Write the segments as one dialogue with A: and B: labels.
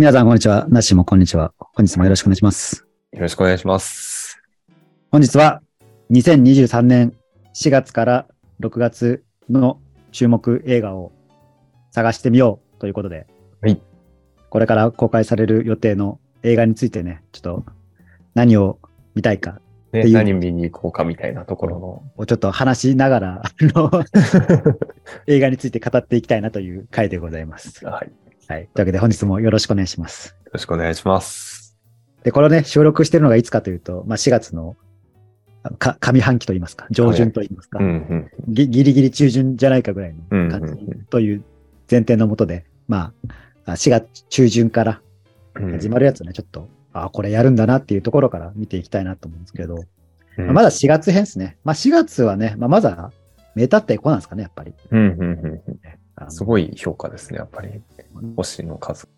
A: 皆さん、こんにちは。なっしーもこんにちは。本日もよろしくお願いします。
B: よろしくお願いします。
A: 本日は、2023年4月から6月の注目映画を探してみようということで、
B: はい。
A: これから公開される予定の映画についてね、ちょっと何を見たいか
B: ね
A: っていう
B: 何見に行こうかみたいなところの。
A: をちょっと話しながら、映画について語っていきたいなという回でございます。
B: はい。よ
A: はい。というわけで本日もよろしくお願いします。
B: ろしくお願いします。
A: で、これをね、収録してるのがいつかというと、まあ、4月のか上半期といいますか、上旬といいますか、
B: うんうん。
A: ぎギリギリ中旬じゃないかぐらい
B: うん
A: の感じという前提のもとで、まあ、あ4月中旬から
B: うん
A: 始まるやつをね、ちょっと、あこれやるんだなっていうところから見ていきたいなと思うんですけど、
B: うん
A: まあまだ4月編ですね。まあ4月はね、まあ、まずは名立ってこなんですかね、やっぱり。
B: うんうんうんすごい評価ですね、やっぱり。星の数。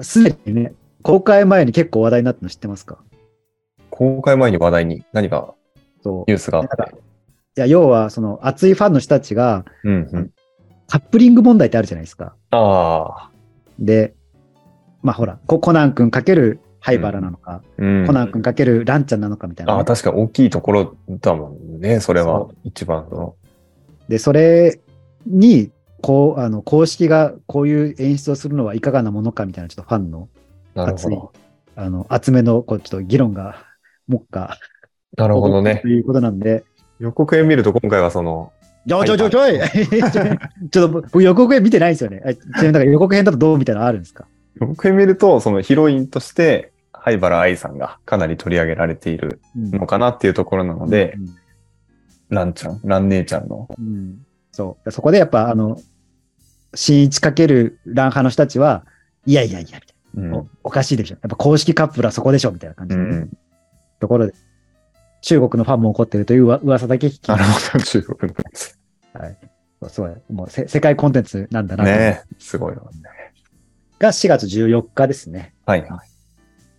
A: すでにね、公開前に結構話題になったの知ってますか？
B: 公開前に話題に何か
A: そう。
B: ニュースがあっ
A: なんか
B: て。
A: いや、要は、その熱いファンの人たちが、
B: うんうん。
A: カップリング問題ってあるじゃないですか。
B: ああ。
A: で、まあほら、ココナン君かける灰原なのか、
B: うん
A: コナン君かけるランちゃんなのかみたいなね、
B: ああ、確かに大きいところだもんね、それは
A: そ。
B: 一番の。
A: で、それに、こう、あの、公式がこういう演出をするのはいかがなものかみたいな、ちょっとファンの熱いあの、厚めの、こう、ちょっと議論が、目下、
B: なるほどね
A: と。いうことなんで、
B: 予告編見ると今回はその、
A: ちょちょちょちょいちょっと僕予告編見てないんですよね。あちなみになんか予告編だとどうみたいなのあるんですか？
B: 予告編見ると、そのヒロインとして、灰原愛さんがかなり取り上げられているのかなっていうところなので、ランちゃん、ラン姉ちゃんの。
A: うん、うんそう。そこでやっぱ、あの、新一かけるラン派の人たちは、いやいやいや、みたい
B: うん
A: な、おおかしいでしょ。やっぱ公式カップルはそこでしょ、みたいな感じのね、
B: うん。
A: ところで、中国のファンも怒ってるという噂噂だけ聞き、
B: なるほど、中国のやつ。
A: はい、すごい、もうせ世界コンテンツなんだなと、
B: ねすごいよね。
A: が4月14日ですね。
B: はいはい。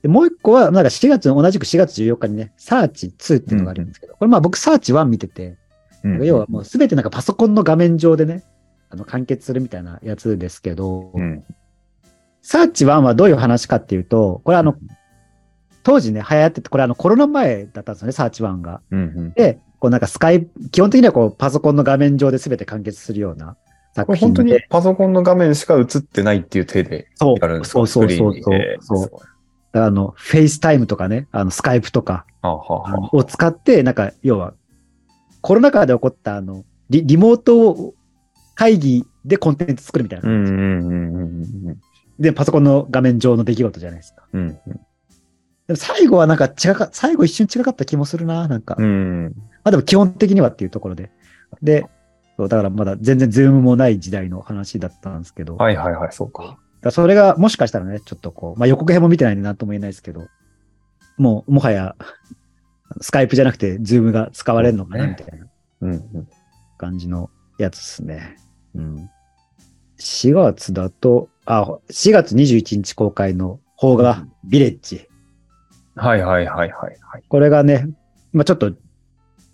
A: でもう一個は、なんか4月、同じく4月14日にね、サーチ2っていうのがあるんですけど、これまあ僕サーチ1見てて、
B: うん
A: 要はもうすべてなんかパソコンの画面上でね、あの完結するみたいなやつですけど、
B: うん。
A: サーチ1はどういう話かっていうと、これあの、当時ね、流行ってて、これあのコロナ前だったんですよね、サーチ1が。
B: うんうん。
A: で、こうなんかスカイ、基本的にはこうパソコンの画面上で全て完結するような
B: これ本当
A: 作品で。
B: にパソコンの画面しか映ってないっていう手で
A: そう。
B: やるんですか？
A: そうそうそうそう。
B: えーすごい。
A: あの、フェイスタイムとかね、あの、スカイプとかを使って、なんか、要は、コロナ禍で起こったあの、リリモート会議でコンテンツ作るみたいな。
B: うんうんうんうん
A: で、パソコンの画面上の出来事じゃないですか。
B: うん
A: でも最後はなんか違か、最後一瞬違かった気もするな、なんか。
B: うん。うん。
A: まあでも基本的にはっていうところで。で、そうだからまだ全然ズームもない時代の話だったんですけど、
B: はいはいはい、そうか。
A: だそれがもしかしたらね、ちょっとこう、まあ予告編も見てないんでなんとも言えないですけど、もう、もはや、スカイプじゃなくてズームが使われるのかな、みたいな。感じのやつですね。うん。4月だと、あ、4月21日公開の邦画、ビレッジ。
B: はいはいはいはいはい。
A: これがね、まあちょっと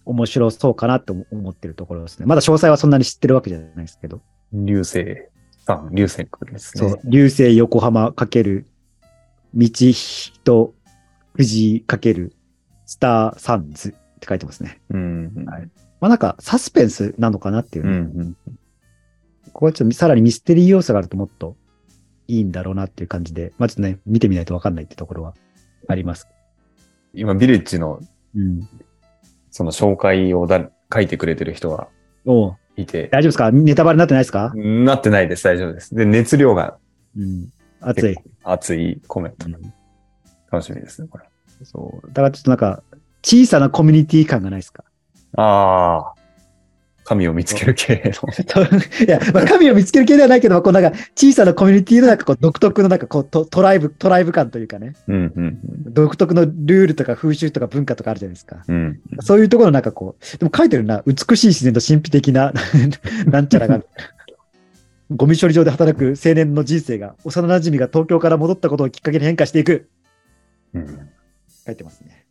A: 面白そうかなと思ってるところですね。まだ詳細はそんなに知ってるわけじゃないですけど。
B: 流星さん、流星君ですね。
A: そう、流星横浜かける、道人藤井かける、スターサンズって書いてますね。
B: うんうん。
A: はいまあなんかサスペンスなのかなっていう
B: う
A: ね、
B: んうん。
A: ここはちょっとさらにミステリー要素があるともっといいんだろうなっていう感じで、まあちょっとね、見てみないとわかんないってところはあります。
B: 今、ビレッジの
A: うん。
B: その紹介をだ書いてくれてる人がいて、
A: 大丈夫ですか？ネタバレになってないですか？
B: なってないです、大丈夫です。で、熱量が
A: うん。熱い。
B: 熱いコメント。
A: うん
B: 楽しみですね、これ。
A: そう。だからちょっとなんか、小さなコミュニティ感がないですか？
B: ああ。神を見つける系の。
A: いや、まあ、神を見つける系ではないけど、こうなんか小さなコミュニティのなんかこう独特のなんかこうトトライブ、トライブ感というかね、
B: うんうん
A: 独特のルールとか風習とか文化とかあるじゃないですか。
B: うん。うん。
A: そういうところのなんかこう、でも書いてるな、美しい自然と神秘的な、なんちゃらが、ゴミ処理場で働く青年の人生が、幼馴染が東京から戻ったことをきっかけに変化していく。
B: うん
A: 書いてますね。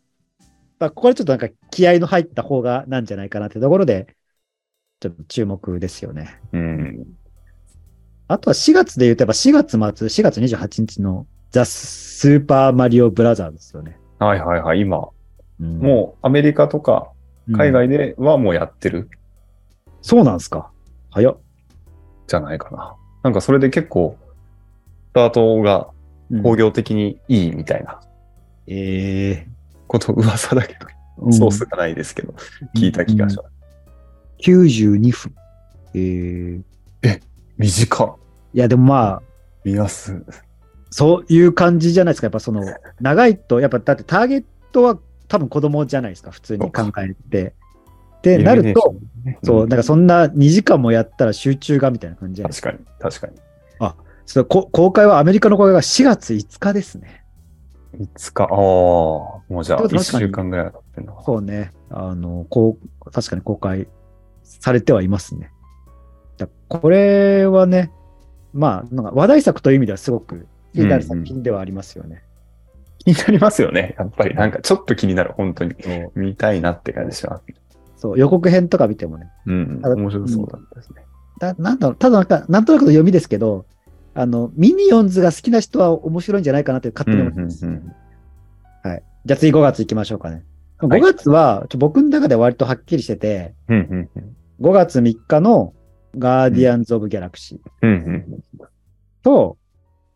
A: まあ、ここでちょっとなんか気合の入った方がなんじゃないかなってところで、ちょっと注目ですよね。
B: うん。
A: あとは4月で言うと、やっぱ4月末、4月28日のザ・スーパーマリオブラザーズですよね。
B: はいはいはい。今、
A: うん
B: もうアメリカとか海
A: うん
B: 外ではもうやってる？
A: そうなんですか。早っ。
B: じゃないかな。なんかそれで結構、スタートが工業的にいいみたいな
A: ええ
B: こと噂だけど、
A: うん
B: ソースがないですけど、聞いた気がします。
A: 92分。ええ
B: 短っ。
A: いや、でもまあ、
B: 見やす。
A: そういう感じじゃないですか。やっぱその、長いと、やっぱだってターゲットは多分子供じゃないですか、普通に考えて。で、なると、そう、
B: ん
A: なんかそんな2時間もやったら集中がみたいな感じじゃないですか。
B: 確かに、確かに。
A: そうこ公開は、アメリカの公開が4月5日ですね。
B: いつか、ああ、もうじゃあ、1
A: ってこと確かに
B: 週間ぐらい経ってんのか
A: そうね。あの、こう、確かに公開されてはいますね。だこれはね、まあ、なんか話題作という意味ではすごく気になる作品ではありますよね。
B: 気になりますよね。やっぱり、なんかちょっと気になる、本当に。見たいなって感じします。
A: そう、予告編とか見てもね。
B: うん、面白そうだったですね。
A: だなんだろう、ただなんか、なんとなくの読みですけど、あの、ミニオンズが好きな人は面白いんじゃないかなって勝手に思ってます。
B: うんうんうん
A: はい。じゃあ次5月行きましょうかね。
B: はい
A: 5月は、ちょ僕の中では割とはっきりしてて、
B: うんうんうん
A: 5月3日のガーディアンズ・オブ・ギャラクシー
B: うんうん
A: と、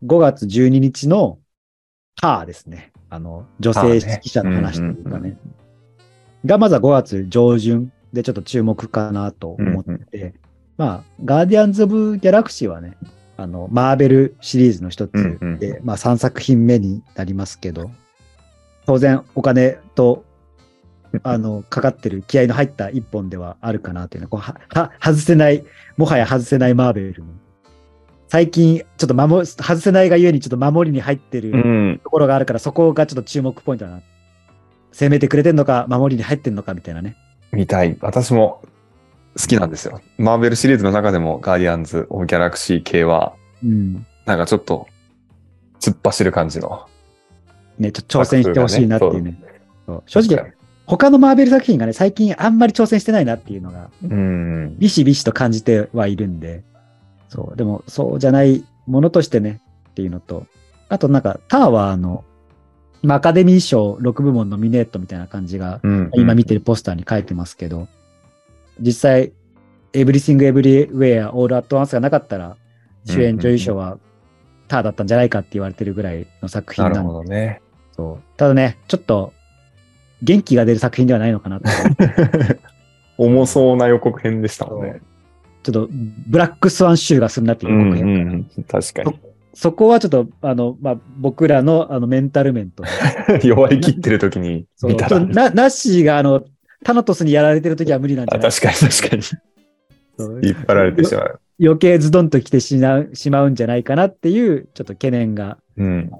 A: 5月12日のハーですね。あの、女性指揮者の話というか
B: うんうん
A: ね。が、まずは5月上旬でちょっと注目かなと思って、まあ、ガーディアンズ・オブ・ギャラクシーはね、あの、マーベルシリーズの一つ
B: うんうん
A: で、まあ3作品目になりますけど、当然お金と、あの、かかってる気合の入った一本ではあるかなというのは、こうは、は、外せない、もはや外せないマーベルの。最近、ちょっと守、外せないがゆえにちょっと守りに入ってる
B: うん。
A: ところがあるから、そこがちょっと注目ポイントだな。攻めてくれてんのか、守りに入ってんのかみたいなね。
B: 見たい。私も好きなんですよ。マーベルシリーズの中でもガーディアンズ・オブ・ギャラクシー系は、
A: うん。
B: なんかちょっと突っ走る感じの。
A: ね、ちょっと挑戦してほしいなっていうね。そう正直、他のマーベル作品がね、最近あんまり挑戦してないなっていうのが、
B: うん。
A: ビシビシと感じてはいるんで、そう、でもそうじゃないものとしてね、っていうのと、あとなんかターの、まあ、アカデミー賞6部門ノミネートみたいな感じが、
B: うん
A: 今見てるポスターに書いてますけど、実際、エブリシング・エブリウェア・オール・アット・ワンスがなかったら、主演女優賞はターだったんじゃないかって言われてるぐらいの作品
B: なる
A: なんで
B: ほどね。
A: そうただね、ちょっと元気が出る作品ではないのかなと。
B: 重そうな予告編でしたもんね。
A: ちょっとブラックスワンシューがするなっていう予告編。
B: うんうん確かに。
A: そこはちょっと、あの、まあ、僕らのあのメンタル面と、
B: 弱り切ってる時に見たら。
A: なナッシーがあの、タナトスにやられてる時は無理なんじゃない？
B: あ確かに確かに。引っ張られてしまう。
A: 余計ズドンと来てしまうしまうんじゃないかなっていう、ちょっと懸念が。
B: うん。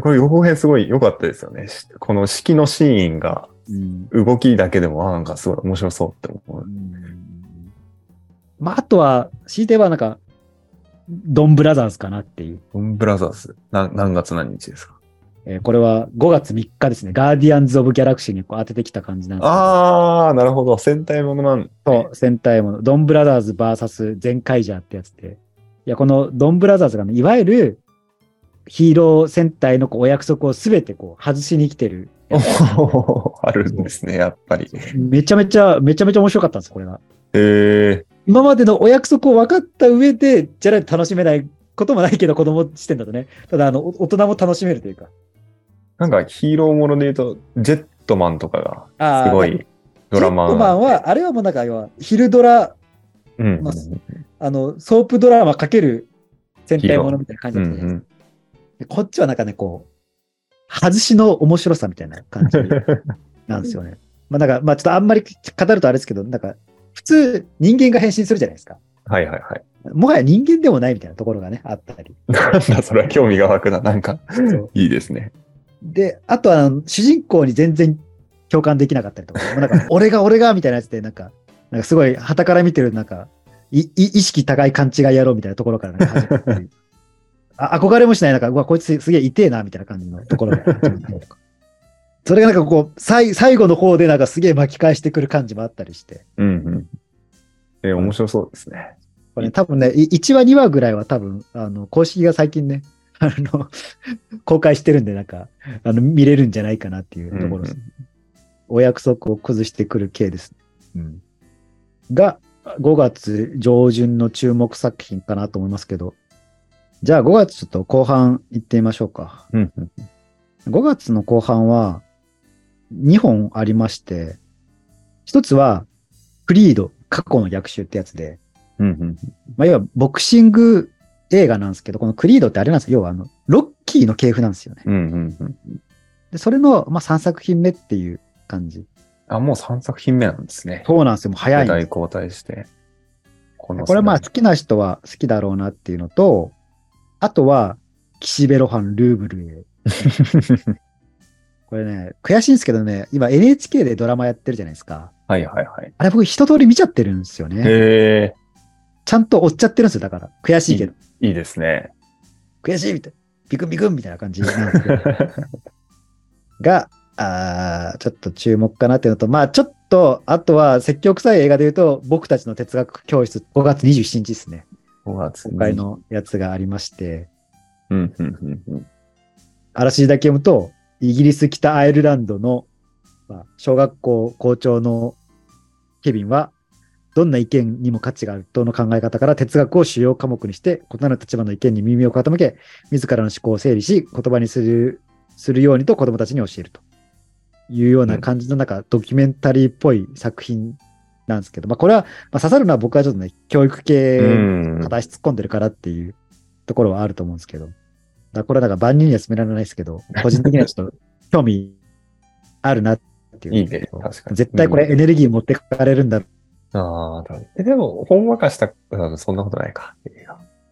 B: これ予告編すごい良かったですよね。しこの式のシーンが
A: うん
B: 動きだけでも、あなんかすごい面白そうって思う。
A: まあ、あとは、強いてはなんか、ドンブラザーズかなっていう。
B: ドンブラザーズ。な何月何日ですか？
A: えーこれは5月3日ですね。ガーディアンズ・オブ・ギャラクシーにこう当ててきた感じなんです
B: あー、なるほど。戦隊ものなん
A: そう、戦隊もの、ドンブラザーズ VS 全カイジャーってやつで。いや、このドンブラザーズがね、いわゆるヒーロー戦隊のこうお約束をすべてこう外しに来てる。
B: あるんですね、やっぱり。
A: めちゃめちゃ、めちゃめちゃ面白かったんです、これが。
B: へえ
A: 今までのお約束を分かった上で、じゃないと楽しめないこともないけど、子供視点だとね。ただ、あの、お大人も楽しめるというか。
B: なんかヒーローもので言うと、ジェットマンとか
A: あ
B: がすごいドラマ
A: ジェットマンは、あれはもうなんか、要は、昼ドラ、
B: うん。
A: まああの、ソープドラマかける戦隊ものみたいな感じ
B: うん
A: だったじゃないですか
B: うん
A: でこっちはなんかね、こう、外しの面白さみたいな感じなんですよね。まあなんか、まあちょっとあんまり語るとあれですけど、なんか、普通人間が変身するじゃないですか。
B: はいはいはい。
A: もはや人間でもないみたいなところがね、あったり。
B: なんだ、それは興味が湧くな。なんか、いいですね。
A: で、あとは主人公に全然共感できなかったりとか、なんか、俺が俺がみたいなやつで、なんか、なんかすごい、旗から見てる、なんか、いい意識高い勘違い野郎みたいなところから、あ憧れもしない、なんか、うわ、こいつすすげえ痛えな、みたいな感じのところが。それがなんかこう、最最後の方でなんかすげえ巻き返してくる感じもあったりして。
B: うんうん。えー面白そうですね。
A: これ多分ね、い1話、2話ぐらいは多分、あの、公式が最近ね、あの、公開してるんで、なんか、あの、見れるんじゃないかなっていうところです。お約束を崩してくる系です。うん。が、5月上旬の注目作品かなと思いますけど、じゃあ5月ちょっと後半行ってみましょうか。
B: うんうん
A: 5月の後半は2本ありまして、一つはフリード、過去の逆襲ってやつで、
B: うんうん
A: まあ、要はボクシング映画なんですけど、このクリードってあれなんですよ。要はあの、ロッキーの系譜なんですよね。
B: うんうんうん
A: で、それの、まあ、3作品目っていう感じ。
B: あ、もう3作品目なんですね。
A: そうなんですよ。もう早いんです
B: 世代交代して。この
A: これまあ
B: 世
A: 好きな人は好きだろうなっていうのと、あとは、岸辺露伴ルーブルへ。
B: 代
A: これね、悔しいんですけどね、今 NHK でドラマやってるじゃないですか。
B: はいはいはい。
A: あれ僕一通り見ちゃってるんですよね。
B: へえ、
A: ちゃんと追っちゃってるんですよ。だから。悔しいけど。
B: いいですね。
A: 悔しいみたいな。ビクンビクンみたいな感じなんですけど。が、あーちょっと注目かなっていうのと、まあちょっと、あとは積極臭い映画で言うと、僕たちの哲学教室5月27日ですね。
B: 5月
A: 今回。のやつがありまして、
B: うんうんうんうん。
A: あらすじだけ読むと、イギリス北アイルランドの、まあ、小学校校長のケビンは、どんな意見にも価値があるとの考え方から哲学を主要科目にして、異なる立場の意見に耳を傾け、自らの思考を整理し、言葉にする、するようにと子供たちに教えるというような感じのなんかドキュメンタリーっぽい作品なんですけど、まあこれは、まあ、刺さるのは僕はちょっとね、教育系
B: うん
A: 片足突っ込んでるからっていうところはあると思うんですけど。だこれはなんか万人には勧められないですけど、個人的にはちょっと興味あるなっていう。
B: いいね確かに
A: 絶対これエネルギー持ってかれるんだ。
B: ああ、だえでも、ほんわかした、うんそんなことないか。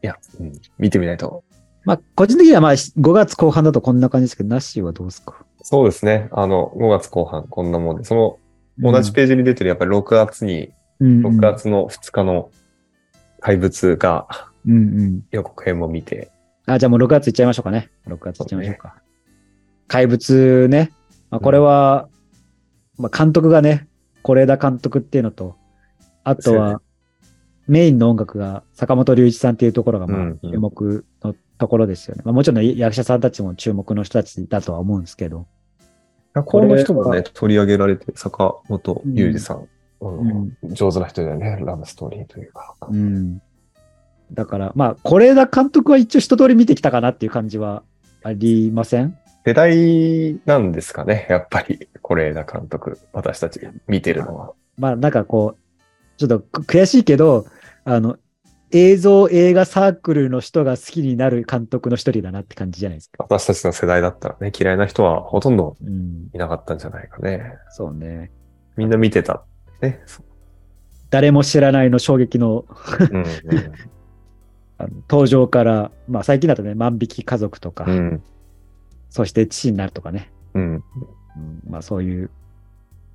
B: いや、うん、見てみないと。
A: まあ個人的にはまあ5月後半だとこんな感じですけど、ナッシーはどうですか？
B: そうですね。あの、5月後半、こんなもんで、その、同じページに出てる、やっぱり6月に、
A: うん
B: 6月の2日の怪物が
A: うんうん。
B: 予告編も見て、
A: あ、じゃあもう6月いっちゃいましょうかね。6月いっちゃいましょうか。怪物ね。まあ、これは、まあ監督がね、是枝監督っていうのと、あとは、メインの音楽が坂本龍一さんっていうところが、まあ、
B: うんうん
A: 注目のところですよね。まあ、もちろん役者さんたちも注目の人たちだとは思うんですけど。
B: この人もね、取り上げられて、坂本裕二さん、
A: うん
B: うん上手な人だよね、ラブストーリーというか。
A: うん。だから、まあ、是枝監督は一応一通り見てきたかなっていう感じはありません？
B: 世代なんですかね、やっぱり、是枝監督、私たち見てるのは。
A: まあなんかこう、ちょっと悔しいけど、あの、映像映画サークルの人が好きになる監督の一人だなって感じじゃないですか。
B: 私たちの世代だったらね、嫌いな人はほとんど
A: うん。
B: いなかったんじゃないかね。
A: そうね。
B: みんな見てた。ね。そ
A: 誰も知らないの衝撃の
B: うん
A: 登場から、まあ最近だとね、万引き家族とか、
B: うん。うん。
A: そして父になるとかね。
B: うん。
A: うんまあそういう、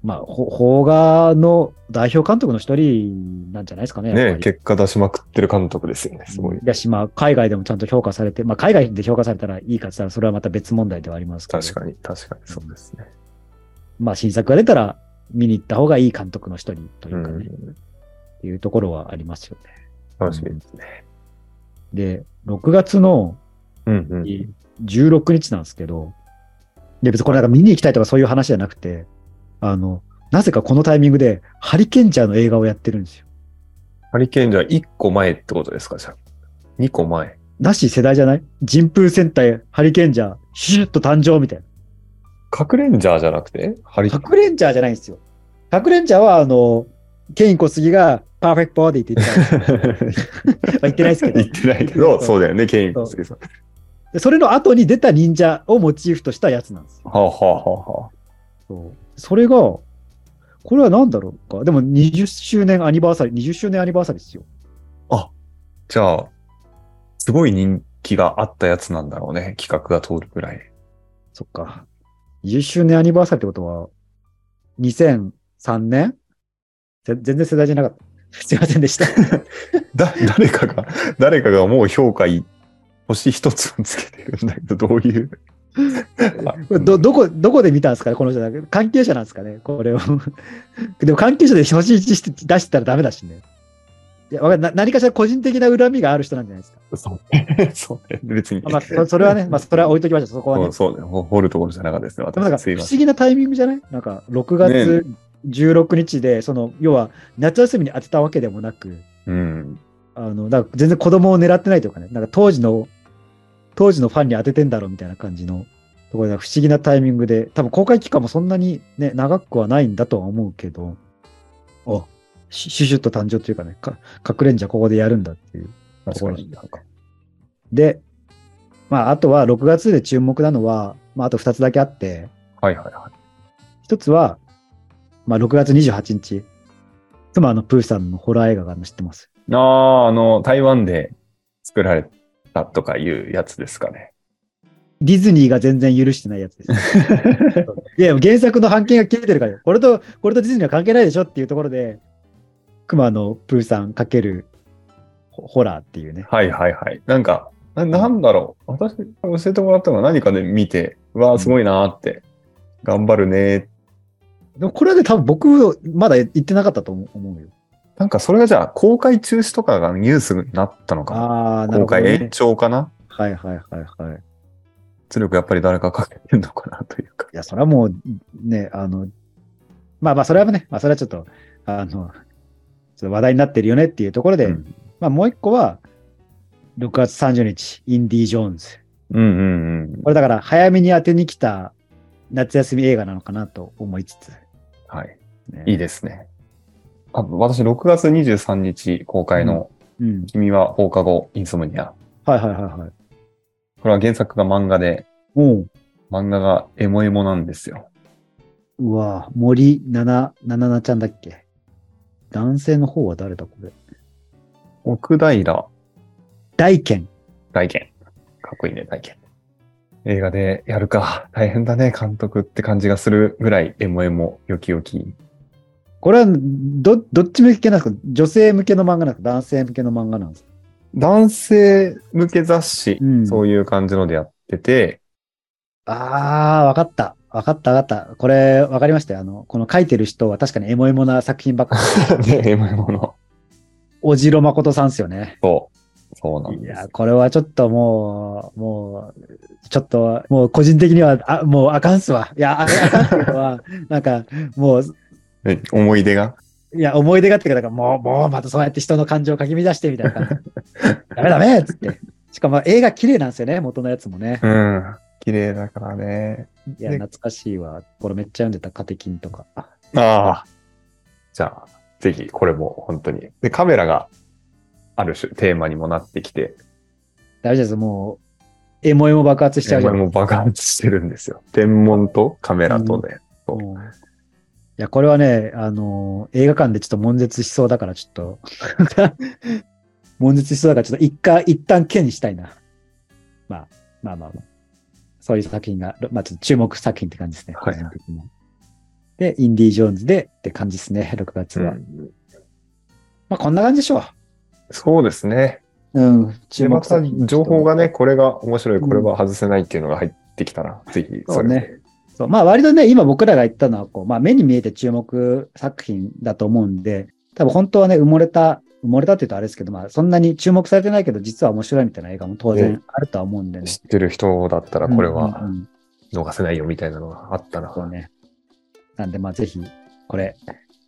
A: まあ、ほ邦画の代表監督の一人なんじゃないですかね。
B: ね
A: り
B: 結果出しまくってる監督ですよね、すごい。
A: だし、まあ、海外でもちゃんと評価されて、まあ、海外で評価されたらいいかって言ったら、それはまた別問題ではありますけど。
B: 確かに、確かにそうですね。
A: まあ、新作が出たら見に行った方がいい監督の一人といううかね、
B: ん。
A: っていうところはありますよね。
B: 楽しみですね。
A: で、6月の
B: うんうん。
A: 16日なんですけど、で、別にこれなんか見に行きたいとかそういう話じゃなくて、あの、なぜかこのタイミングでハリケンジャーの映画をやってるんですよ。
B: ハリケーンじゃあ1個前ってことですか、じゃあ。2個前。
A: なし世代じゃない？人風戦隊ハリケンジャー、シュッと誕生みたいな。
B: 核レンジャーじゃなくて？ハリケーン。
A: 核レンジャーじゃないんですよ。核レンジャーは、あの、ケイン小杉がパーフェクトボディって言ってた 言ってないですけど
B: 言。ってないけど、そうだよね、ケイン小杉さん。
A: でそれの後に出た忍者をモチーフとしたやつなんですよ。
B: はあ、はあはあはあ、
A: そうそれが、これは何だろうか。でも20周年アニバーサリー、20周年アニバーサリーですよ。
B: じゃあ、すごい人気があったやつなんだろうね。企画が通るぐらい。
A: そっか。20周年アニバーサリーってことは、2003年？ぜ全然世代じゃなかった。すいませんでした。
B: だ、誰かが、誰かがもう評価い、星一つをつけてるんだけど、どういう？あ
A: ど、どこ、どこで見たんですかねこの人。関係者なんですかねこれを。でも関係者で星1して出してたらダメだしね。いやわかんな何かしら個人的な恨みがある人なんじゃないですか。
B: そうね。そうね。別に。
A: まあ、そそれはね、まあ、それは置いときましょう、そこはね。
B: そうね。ほ掘るところじゃなかったですね。
A: でもなんか。不思議なタイミングじゃない？なんか6月16日で、その要は夏休みに当てたわけでもなく、
B: うん。
A: あのだから全然子供を狙ってないというかね、なんか当時の、当時のファンに当ててんだろうみたいな感じのところで不思議なタイミングで、多分公開期間もそんなにね、長くはないんだとは思うけど、おシュシュッと誕生というかね、か隠れんじゃここでやるんだっていうところなんだで、まあ、あとは6月で注目なのは、まあ、あと2つだけあって、
B: はいはいはい。
A: 一つは、まあ、6月28日、妻のプーさんのホラー映画が知ってます？
B: ああ、あの、台湾で作られたとかいうやつですかね。
A: ディズニーが全然許してないやつです。いや、原作の版権が切れてるからよ、これと、これとディズニーは関係ないでしょっていうところで、熊のプーさんかけるホホラーっていうね。
B: はいはいはい。なんか、ななんだろう。私、教えてもらったのは何かで見て、うわあ、すごいなーって、頑張るねー
A: でもこれはね、多分僕、まだ言ってなかったと思う思うよ。
B: なんかそれがじゃあ公開中止とかがニュースになったのかな。
A: ああ、なるほど、
B: 公開延
A: ね。
B: 長かな
A: はいはいはいはい。
B: 圧力やっぱり誰かかけてるのかなというか。
A: いや、それはもう、ね、あの、まあまあ、それはね、まあ、それはちょっと、あの、ちょっと話題になってるよねっていうところで、
B: うん
A: まあ、もう一個は、6月30日、インディ・ジョーンズ。
B: うんうんうん。
A: これだから、早めに当てに来た夏休み映画なのかなと思いつつ。
B: はい。
A: ね
B: いいですね。あ私、6月23日公開の
A: うん。
B: 君は放課後インソムニア。
A: はいはいはいはい。
B: これは原作が漫画で、漫画がエモエモなんですよ。
A: うわ森七七菜ちゃんだっけ？男性の方は誰だこれ？
B: 奥平
A: 大賢。
B: 大賢。かっこいいね、大賢。映画でやるか。大変だね、監督って感じがするぐらいエモエモ、よきよき。
A: これは、ど、どっち向けなんですか？女性向けの漫画なんですか？男性向けの漫画なんですか？
B: 男性向け雑誌、
A: うん
B: そういう感じのでやってて、
A: ああ、わかった。わかったわかった。これ、わかりましたよ。あの、この書いてる人は確かにエモエモな作品ばっかり。
B: ね、エモエモの。
A: おじろまことさんですよね。
B: そう。そうなんです
A: いや、。これはちょっともう、もう、ちょっと、もう個人的には、あ、もうあかんっすわ。いや、ああかんっていうのは、なんか、もう、
B: ね思い出が？
A: いや、思い出があってから、もう、もう、またそうやって人の感情をかき乱してみたいな感じ。ダメダメっつって。しかも映画綺麗なんですよね、元のやつもね。
B: うん。綺麗だからね。
A: いや、
B: で
A: 懐かしいわ。これめっちゃ読んでた、カテキンとか。
B: ああ。じゃあ、ぜひこれも本当に。で、カメラがある種テーマにもなってきて、
A: 大丈夫です。もう、エモエモ爆発しちゃうじゃん。
B: もう爆発してるんですよ。天文とカメラとで。そう
A: うんいや、これはね、あのー映画館でちょっと悶絶しそうだから、ちょっと、悶絶しそうだから、ちょっと一回、一旦剣にしたいな。まあ、まあまあまあ。そういう作品が、まあちょっと注目作品って感じですね。
B: はい
A: で、インディ・ジョーンズでって感じですね、6月は。
B: うん
A: まあこんな感じでしょ
B: そうですね。
A: う。うん。
B: で、
A: 注
B: また
A: 目作品
B: 情報がね、これが面白い、これは外せないっていうのが入ってきたら、ぜひ
A: そうね。そうまあ割とね、今僕らが言ったのは、こう、まあ目に見えて注目作品だと思うんで、多分本当はね、埋もれた、埋もれたって言うとあれですけど、まあそんなに注目されてないけど、実は面白いみたいな映画も当
B: ね
A: 然あるとは思うんでね。
B: 知ってる人だったら、これは
A: うんうんうん
B: 逃せないよみたいなのがあったら。
A: そうね。なんでまあぜひ、これ、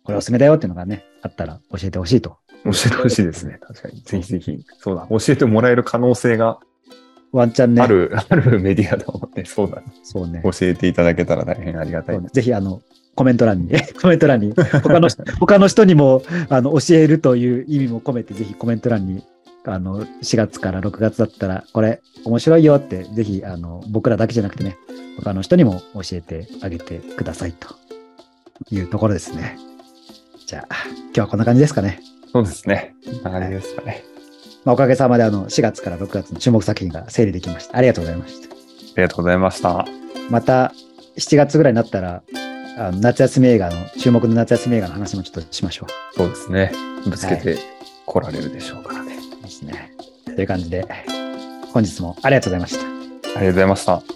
A: これおすすめだよっていうのがね、あったら教えてほしいと。
B: 教えてほしいですね。確かに。ぜひぜひ。そうだ。教えてもらえる可能性が
A: ワンチャンね。
B: ある、あるメディアだもんね。そうだ。
A: そうね。
B: 教えていただけたら大変ありがたい。
A: ねぜひあの、コメント欄に、コメント欄に、他の、他の人にも、あの、教えるという意味も込めて、ぜひコメント欄に、あの、4月から6月だったら、これ、面白いよって、ぜひ、あの、僕らだけじゃなくてね、他の人にも教えてあげてくださいというところですね。じゃあ、今日はこんな感じですかね。
B: そうですね。こんな感じですかね。
A: まあ、おかげさまで、あの、4月から6月の注目作品が整理できました。ありがとうございました。
B: ありがとうございました。
A: また、7月ぐらいになったら、あの夏休み映画の、注目の夏休み映画の話もちょっとしましょう。
B: そうですね。ぶつけて来られるでしょうからね。
A: ですね。という感じで、本日もありがとうございました。
B: ありがとうございました。